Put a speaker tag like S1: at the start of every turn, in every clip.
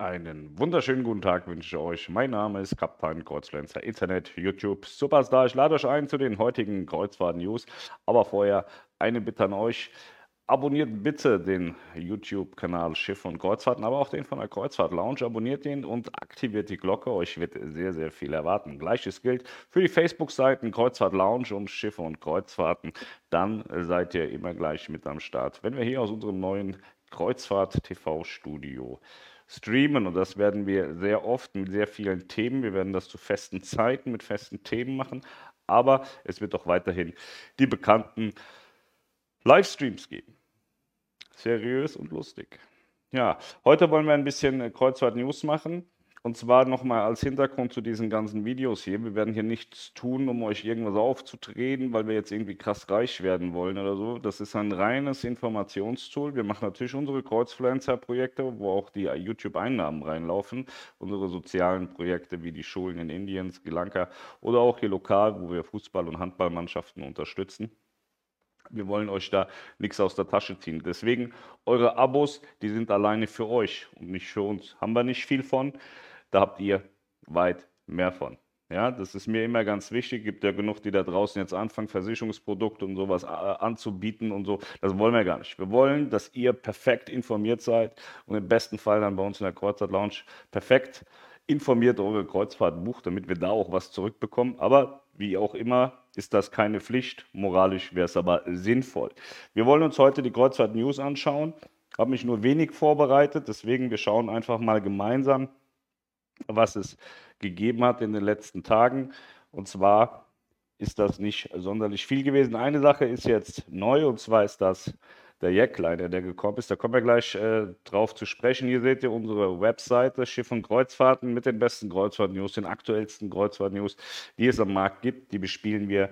S1: Einen wunderschönen guten Tag wünsche ich euch. Mein Name ist Kapitän Kreuzfluencer Internet, YouTube, Superstar. Ich lade euch ein zu den heutigen Kreuzfahrt-News. Aber vorher eine Bitte an euch. Abonniert bitte den YouTube-Kanal Schiff und Kreuzfahrten, aber auch den von der Kreuzfahrt Lounge. Abonniert den und aktiviert die Glocke. Euch wird sehr, sehr viel erwarten. Gleiches gilt für die Facebook-Seiten Kreuzfahrt Lounge und Schiffe und Kreuzfahrten. Dann seid ihr immer gleich mit am Start. Wenn wir hier aus unserem neuen Kreuzfahrt-TV-Studio streamen und das werden wir sehr oft mit sehr vielen Themen. Wir werden das zu festen Zeiten mit festen Themen machen, aber es wird auch weiterhin die bekannten Livestreams geben. Seriös und lustig. Ja, heute wollen wir ein bisschen Kreuzfahrt News machen. Und zwar nochmal als Hintergrund zu diesen ganzen Videos hier. Wir werden hier nichts tun, um euch irgendwas aufzutreten, weil wir jetzt irgendwie krass reich werden wollen oder so. Das ist ein reines Informationstool. Wir machen natürlich unsere Kreuzfluencer-Projekte, wo auch die YouTube-Einnahmen reinlaufen. Unsere sozialen Projekte wie die Schulen in Indien, Sri Lanka oder auch hier lokal, wo wir Fußball- und Handballmannschaften unterstützen. Wir wollen euch da nichts aus der Tasche ziehen. Deswegen, eure Abos, die sind alleine für euch und nicht für uns. Haben wir nicht viel von. Da habt ihr weit mehr von. Ja, das ist mir immer ganz wichtig. Gibt ja genug, die da draußen jetzt anfangen, Versicherungsprodukte und sowas äh, anzubieten und so. Das wollen wir gar nicht. Wir wollen, dass ihr perfekt informiert seid und im besten Fall dann bei uns in der Kreuzfahrt Lounge perfekt informiert eure Kreuzfahrt bucht, damit wir da auch was zurückbekommen. Aber wie auch immer ist das keine Pflicht. Moralisch wäre es aber sinnvoll. Wir wollen uns heute die Kreuzfahrt News anschauen. Habe mich nur wenig vorbereitet, deswegen wir schauen einfach mal gemeinsam was es gegeben hat in den letzten Tagen. Und zwar ist das nicht sonderlich viel gewesen. Eine Sache ist jetzt neu und zwar ist das der Jackliner, der gekommen ist. Da kommen wir gleich äh, drauf zu sprechen. Hier seht ihr unsere Webseite Schiff und Kreuzfahrten mit den besten Kreuzfahrt-News, den aktuellsten Kreuzfahrt-News, die es am Markt gibt. Die bespielen wir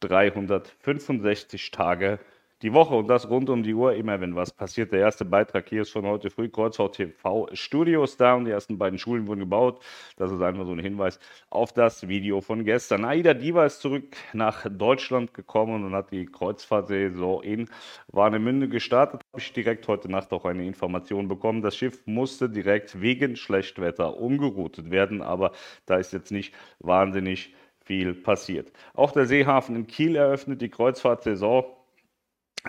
S1: 365 Tage die Woche und das rund um die Uhr, immer wenn was passiert. Der erste Beitrag hier ist von heute früh, Kreuzfahrt TV Studios da und die ersten beiden Schulen wurden gebaut. Das ist einfach so ein Hinweis auf das Video von gestern. Aida Diva ist zurück nach Deutschland gekommen und hat die Kreuzfahrtsaison in Warnemünde gestartet. Habe ich direkt heute Nacht auch eine Information bekommen. Das Schiff musste direkt wegen Schlechtwetter umgeroutet werden, aber da ist jetzt nicht wahnsinnig viel passiert. Auch der Seehafen in Kiel eröffnet die Kreuzfahrtsaison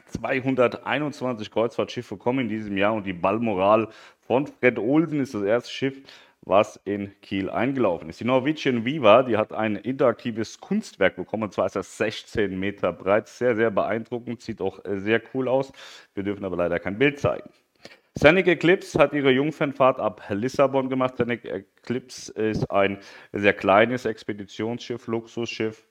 S1: 221 Kreuzfahrtschiffe kommen in diesem Jahr und die Ballmoral von Fred Olsen ist das erste Schiff, was in Kiel eingelaufen ist. Die Norwegian Viva, die hat ein interaktives Kunstwerk bekommen, und zwar ist das 16 Meter breit, sehr, sehr beeindruckend, sieht auch sehr cool aus. Wir dürfen aber leider kein Bild zeigen. Scenic Eclipse hat ihre Jungfernfahrt ab Lissabon gemacht. Scenic Eclipse ist ein sehr kleines Expeditionsschiff, Luxusschiff,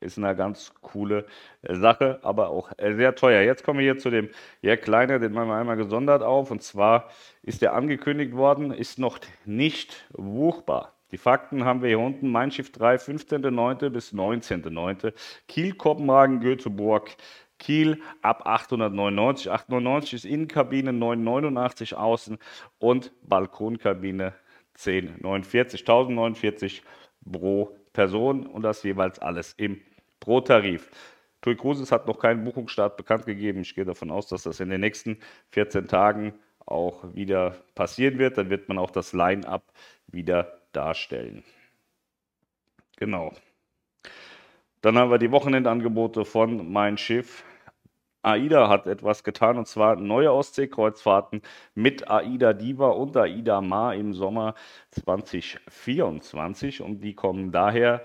S1: ist eine ganz coole äh, Sache, aber auch äh, sehr teuer. Jetzt kommen wir hier zu dem ja, Kleiner, den machen wir einmal gesondert auf. Und zwar ist der angekündigt worden, ist noch nicht buchbar. Die Fakten haben wir hier unten. Mein Schiff 3, 15.09. bis 19.09. Kiel, Kopenhagen, Göteborg, Kiel ab 899. 899 ist Innenkabine, 989 außen und Balkonkabine 1049. 1049 pro Person und das jeweils alles im pro Tarif. TUI Cruises hat noch keinen Buchungsstart bekannt gegeben. Ich gehe davon aus, dass das in den nächsten 14 Tagen auch wieder passieren wird. Dann wird man auch das Line-up wieder darstellen. Genau. Dann haben wir die Wochenendangebote von Mein Schiff. AIDA hat etwas getan und zwar neue Ostseekreuzfahrten mit AIDA Diva und AIDA Ma im Sommer 2024 und die kommen daher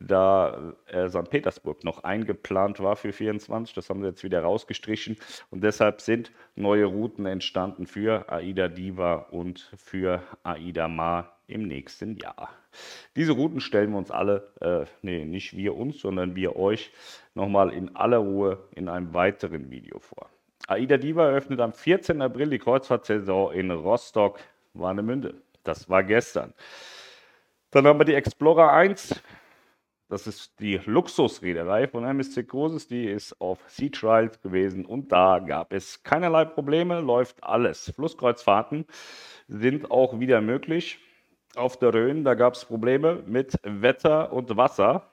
S1: da äh, St. Petersburg noch eingeplant war für 24. Das haben sie jetzt wieder rausgestrichen. Und deshalb sind neue Routen entstanden für AIDA Diva und für AIDA Ma im nächsten Jahr. Diese Routen stellen wir uns alle, äh, nee, nicht wir uns, sondern wir euch nochmal in aller Ruhe in einem weiteren Video vor. AIDA Diva eröffnet am 14. April die Kreuzfahrtsaison in Rostock-Warnemünde. Das war gestern. Dann haben wir die Explorer 1 das ist die Luxusreederei von MSC Cruises, die ist auf Sea Trials gewesen und da gab es keinerlei Probleme, läuft alles. Flusskreuzfahrten sind auch wieder möglich. Auf der Rhön, da gab es Probleme mit Wetter und Wasser.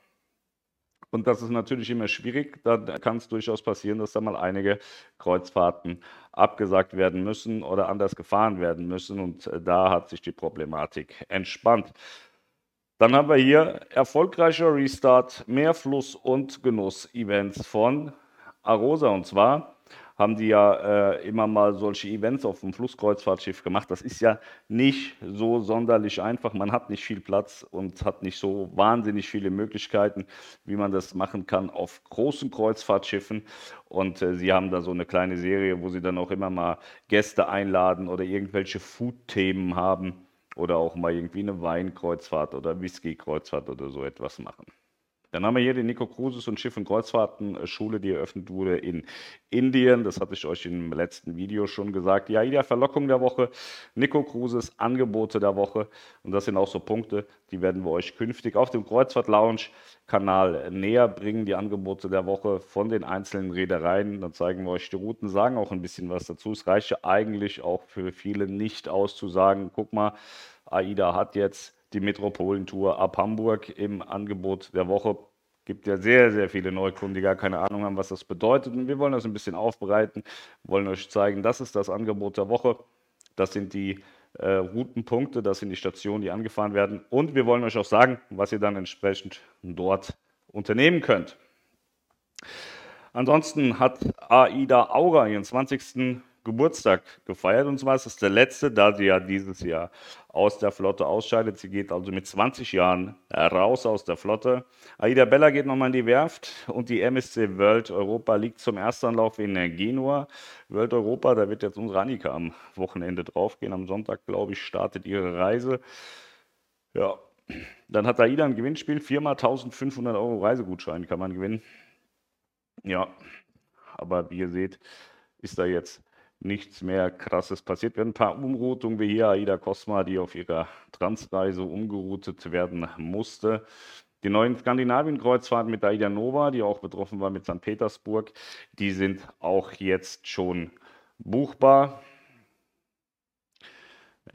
S1: Und das ist natürlich immer schwierig. Da kann es durchaus passieren, dass da mal einige Kreuzfahrten abgesagt werden müssen oder anders gefahren werden müssen. Und äh, da hat sich die Problematik entspannt. Dann haben wir hier erfolgreicher Restart, mehr Fluss- und Genuss-Events von Arosa. Und zwar haben die ja äh, immer mal solche Events auf dem Flusskreuzfahrtschiff gemacht. Das ist ja nicht so sonderlich einfach. Man hat nicht viel Platz und hat nicht so wahnsinnig viele Möglichkeiten, wie man das machen kann auf großen Kreuzfahrtschiffen. Und äh, sie haben da so eine kleine Serie, wo sie dann auch immer mal Gäste einladen oder irgendwelche Food-Themen haben oder auch mal irgendwie eine Weinkreuzfahrt oder Whisky-Kreuzfahrt oder so etwas machen. Dann haben wir hier die Nico Cruises und Schiff- und Kreuzfahrten-Schule, die eröffnet wurde in Indien. Das hatte ich euch im letzten Video schon gesagt. Ja, AIDA Verlockung der Woche, Nico Cruises Angebote der Woche. Und das sind auch so Punkte, die werden wir euch künftig auf dem Kreuzfahrt Lounge Kanal näher bringen. Die Angebote der Woche von den einzelnen Reedereien. Dann zeigen wir euch die Routen, sagen auch ein bisschen was dazu. Es reicht ja eigentlich auch für viele nicht auszusagen. Guck mal, AIDA hat jetzt die Metropolentour ab Hamburg im Angebot der Woche. Gibt ja sehr, sehr viele Neukunden, die gar keine Ahnung haben, was das bedeutet. Und wir wollen das ein bisschen aufbereiten, wollen euch zeigen, das ist das Angebot der Woche. Das sind die äh, Routenpunkte, das sind die Stationen, die angefahren werden. Und wir wollen euch auch sagen, was ihr dann entsprechend dort unternehmen könnt. Ansonsten hat AIDA Aura ihren 20. Geburtstag gefeiert. Und zwar ist es der letzte, da sie ja dieses Jahr aus der Flotte ausscheidet. Sie geht also mit 20 Jahren raus aus der Flotte. Aida Bella geht nochmal in die Werft und die MSC World Europa liegt zum Erstanlauf in Genua. World Europa, da wird jetzt unsere Annika am Wochenende draufgehen. Am Sonntag, glaube ich, startet ihre Reise. Ja, dann hat Aida ein Gewinnspiel. Viermal 1500 Euro Reisegutschein kann man gewinnen. Ja, aber wie ihr seht, ist da jetzt nichts mehr Krasses passiert. Wir haben ein paar Umroutungen wie hier Aida Cosma, die auf ihrer Transreise umgeroutet werden musste. Die neuen Skandinavien-Kreuzfahrten mit Aida Nova, die auch betroffen war mit St. Petersburg, die sind auch jetzt schon buchbar.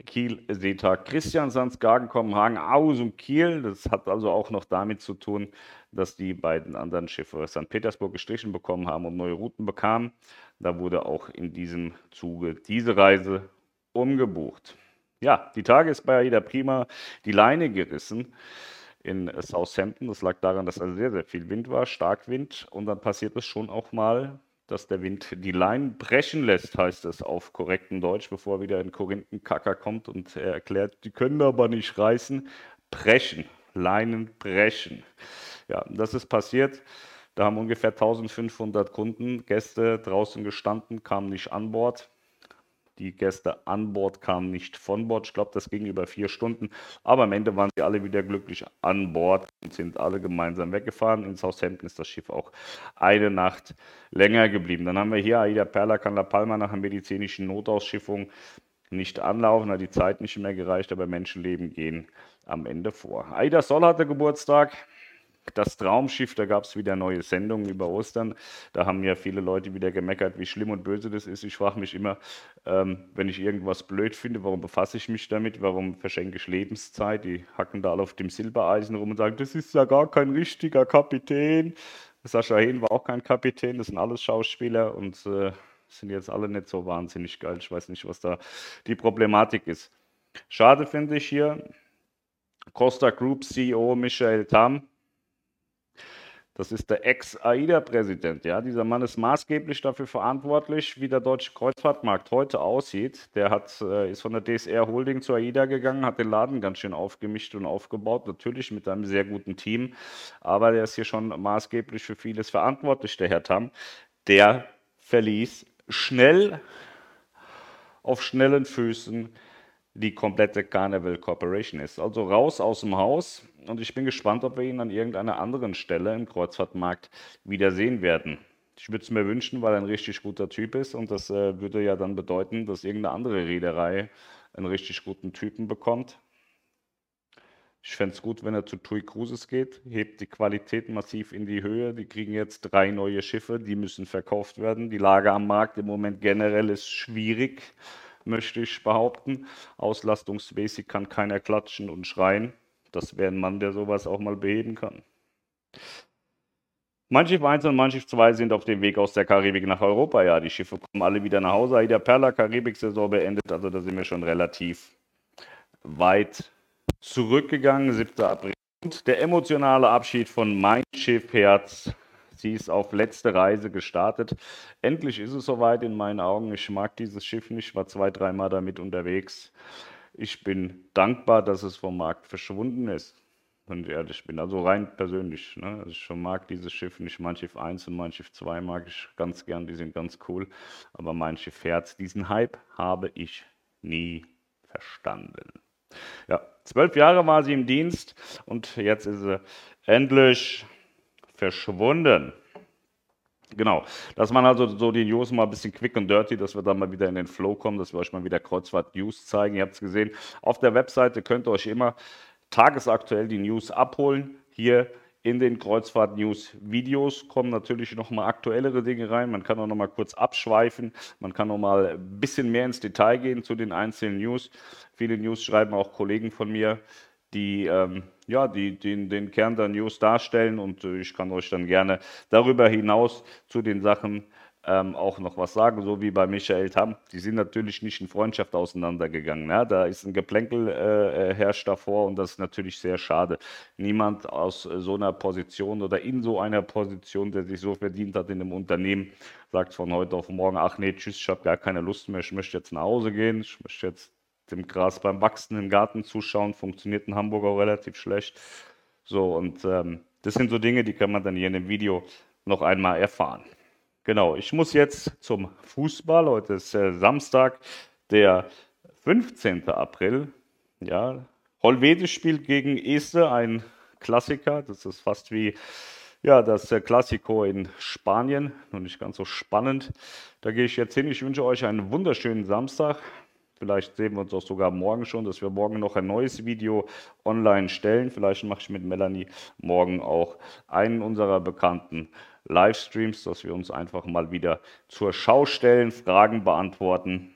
S1: Kiel, Seetag, Christiansand, Skagen, Kopenhagen, aus und Kiel. Das hat also auch noch damit zu tun, dass die beiden anderen Schiffe St. Petersburg gestrichen bekommen haben und neue Routen bekamen. Da wurde auch in diesem Zuge diese Reise umgebucht. Ja, die Tage ist bei AIDA Prima die Leine gerissen in Southampton. Das lag daran, dass also sehr, sehr viel Wind war, Starkwind. Und dann passiert es schon auch mal, dass der Wind die Leinen brechen lässt, heißt es auf korrektem Deutsch, bevor wieder ein Korinthenkacker kommt und er erklärt, die können aber nicht reißen. Brechen, Leinen brechen. Ja, das ist passiert. Da haben ungefähr 1500 Kunden, Gäste draußen gestanden, kamen nicht an Bord. Die Gäste an Bord kamen nicht von Bord. Ich glaube, das ging über vier Stunden. Aber am Ende waren sie alle wieder glücklich an Bord und sind alle gemeinsam weggefahren. In Southampton ist das Schiff auch eine Nacht länger geblieben. Dann haben wir hier Aida Perla Can La Palma nach einer medizinischen Notausschiffung nicht anlaufen, hat die Zeit nicht mehr gereicht, aber Menschenleben gehen am Ende vor. Aida Sol hatte Geburtstag das Traumschiff, da gab es wieder neue Sendungen über Ostern. Da haben ja viele Leute wieder gemeckert, wie schlimm und böse das ist. Ich frage mich immer, ähm, wenn ich irgendwas blöd finde, warum befasse ich mich damit? Warum verschenke ich Lebenszeit? Die hacken da alle auf dem Silbereisen rum und sagen, das ist ja gar kein richtiger Kapitän. Sascha Hehn war auch kein Kapitän, das sind alles Schauspieler und äh, sind jetzt alle nicht so wahnsinnig geil. Ich weiß nicht, was da die Problematik ist. Schade finde ich hier, Costa Group CEO Michael Tam, das ist der Ex-AIDA-Präsident. Ja? Dieser Mann ist maßgeblich dafür verantwortlich, wie der deutsche Kreuzfahrtmarkt heute aussieht. Der hat, äh, ist von der DSR Holding zur AIDA gegangen, hat den Laden ganz schön aufgemischt und aufgebaut, natürlich mit einem sehr guten Team. Aber der ist hier schon maßgeblich für vieles verantwortlich, der Herr Tam. Der verließ schnell, auf schnellen Füßen die komplette Carnival Corporation ist. Also raus aus dem Haus und ich bin gespannt, ob wir ihn an irgendeiner anderen Stelle im Kreuzfahrtmarkt wiedersehen werden. Ich würde es mir wünschen, weil er ein richtig guter Typ ist und das äh, würde ja dann bedeuten, dass irgendeine andere Reederei einen richtig guten Typen bekommt. Ich fände es gut, wenn er zu TUI Cruises geht, hebt die Qualität massiv in die Höhe. Die kriegen jetzt drei neue Schiffe, die müssen verkauft werden. Die Lage am Markt im Moment generell ist schwierig möchte ich behaupten. Auslastungsmäßig kann keiner klatschen und schreien. Das wäre ein Mann, der sowas auch mal beheben kann. Mein Schiff 1 und mein Schiff 2 sind auf dem Weg aus der Karibik nach Europa. Ja, die Schiffe kommen alle wieder nach Hause. Ida Perla, Karibik-Saison beendet. Also da sind wir schon relativ weit zurückgegangen. 7. April. Und der emotionale Abschied von Mein Schiff Herz. Sie ist auf letzte Reise gestartet. Endlich ist es soweit in meinen Augen. Ich mag dieses Schiff nicht. Ich war zwei, dreimal damit unterwegs. Ich bin dankbar, dass es vom Markt verschwunden ist wenn ich ehrlich bin. Also rein persönlich. Ne? Also ich mag dieses Schiff nicht. Mein Schiff 1 und mein Schiff 2 mag ich ganz gern, die sind ganz cool. Aber mein Schiff Herz, diesen Hype habe ich nie verstanden. Ja, zwölf Jahre war sie im Dienst und jetzt ist sie endlich verschwunden. Genau, dass man also so die News mal ein bisschen quick und dirty, dass wir dann mal wieder in den Flow kommen, dass wir euch mal wieder Kreuzfahrt News zeigen. Ihr habt es gesehen, auf der Webseite könnt ihr euch immer tagesaktuell die News abholen. Hier in den Kreuzfahrt-News-Videos kommen natürlich noch mal aktuellere Dinge rein. Man kann auch noch mal kurz abschweifen. Man kann noch mal ein bisschen mehr ins Detail gehen zu den einzelnen News. Viele News schreiben auch Kollegen von mir, die ähm, ja, die, den, den Kern der News darstellen und äh, ich kann euch dann gerne darüber hinaus zu den Sachen ähm, auch noch was sagen, so wie bei Michael Tam. Die sind natürlich nicht in Freundschaft auseinandergegangen. Ja? Da ist ein Geplänkel äh, äh, herrscht davor und das ist natürlich sehr schade. Niemand aus äh, so einer Position oder in so einer Position, der sich so verdient hat in einem Unternehmen, sagt von heute auf morgen, ach nee, tschüss, ich habe gar keine Lust mehr, ich möchte jetzt nach Hause gehen, ich möchte jetzt dem Gras beim Wachsen im Garten zuschauen, funktioniert in Hamburg auch relativ schlecht. So, und ähm, das sind so Dinge, die kann man dann hier in dem Video noch einmal erfahren. Genau, ich muss jetzt zum Fußball. Heute ist äh, Samstag, der 15. April. Ja, Holvede spielt gegen Este, ein Klassiker. Das ist fast wie ja, das äh, Klassiko in Spanien. Noch nicht ganz so spannend. Da gehe ich jetzt hin. Ich wünsche euch einen wunderschönen Samstag. Vielleicht sehen wir uns auch sogar morgen schon, dass wir morgen noch ein neues Video online stellen. Vielleicht mache ich mit Melanie morgen auch einen unserer bekannten Livestreams, dass wir uns einfach mal wieder zur Schau stellen, Fragen beantworten.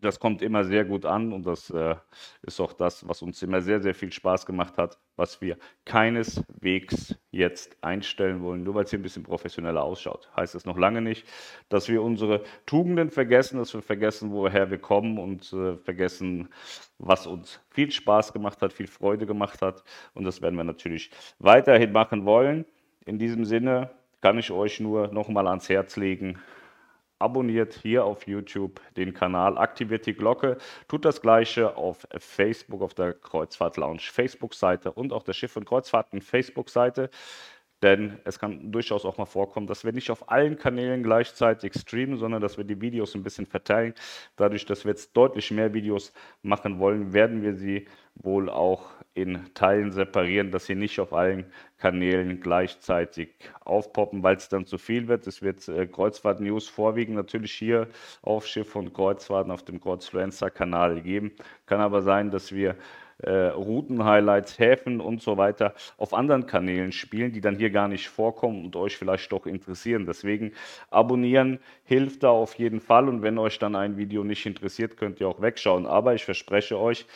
S1: Das kommt immer sehr gut an und das äh, ist auch das, was uns immer sehr, sehr viel Spaß gemacht hat, was wir keineswegs jetzt einstellen wollen, nur weil es hier ein bisschen professioneller ausschaut. Heißt es noch lange nicht, dass wir unsere Tugenden vergessen, dass wir vergessen, woher wir kommen und äh, vergessen, was uns viel Spaß gemacht hat, viel Freude gemacht hat. Und das werden wir natürlich weiterhin machen wollen. In diesem Sinne, kann ich euch nur nochmal ans Herz legen. Abonniert hier auf YouTube den Kanal, aktiviert die Glocke, tut das gleiche auf Facebook, auf der Kreuzfahrt Lounge Facebook-Seite und auch der Schiff- und Kreuzfahrten Facebook-Seite. Denn es kann durchaus auch mal vorkommen, dass wir nicht auf allen Kanälen gleichzeitig streamen, sondern dass wir die Videos ein bisschen verteilen. Dadurch, dass wir jetzt deutlich mehr Videos machen wollen, werden wir sie wohl auch in Teilen separieren, dass sie nicht auf allen Kanälen gleichzeitig aufpoppen, weil es dann zu viel wird. Es wird äh, Kreuzfahrt-News vorwiegend natürlich hier auf Schiff und Kreuzfahrten auf dem Kreuzfluencer-Kanal geben. Kann aber sein, dass wir äh, Routen-Highlights, Häfen und so weiter auf anderen Kanälen spielen, die dann hier gar nicht vorkommen und euch vielleicht doch interessieren. Deswegen abonnieren hilft da auf jeden Fall und wenn euch dann ein Video nicht interessiert, könnt ihr auch wegschauen. Aber ich verspreche euch,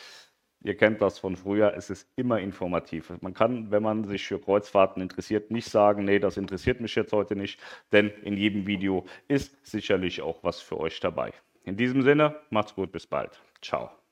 S1: Ihr kennt das von früher, es ist immer informativ. Man kann, wenn man sich für Kreuzfahrten interessiert, nicht sagen, nee, das interessiert mich jetzt heute nicht, denn in jedem Video ist sicherlich auch was für euch dabei. In diesem Sinne, macht's gut, bis bald. Ciao.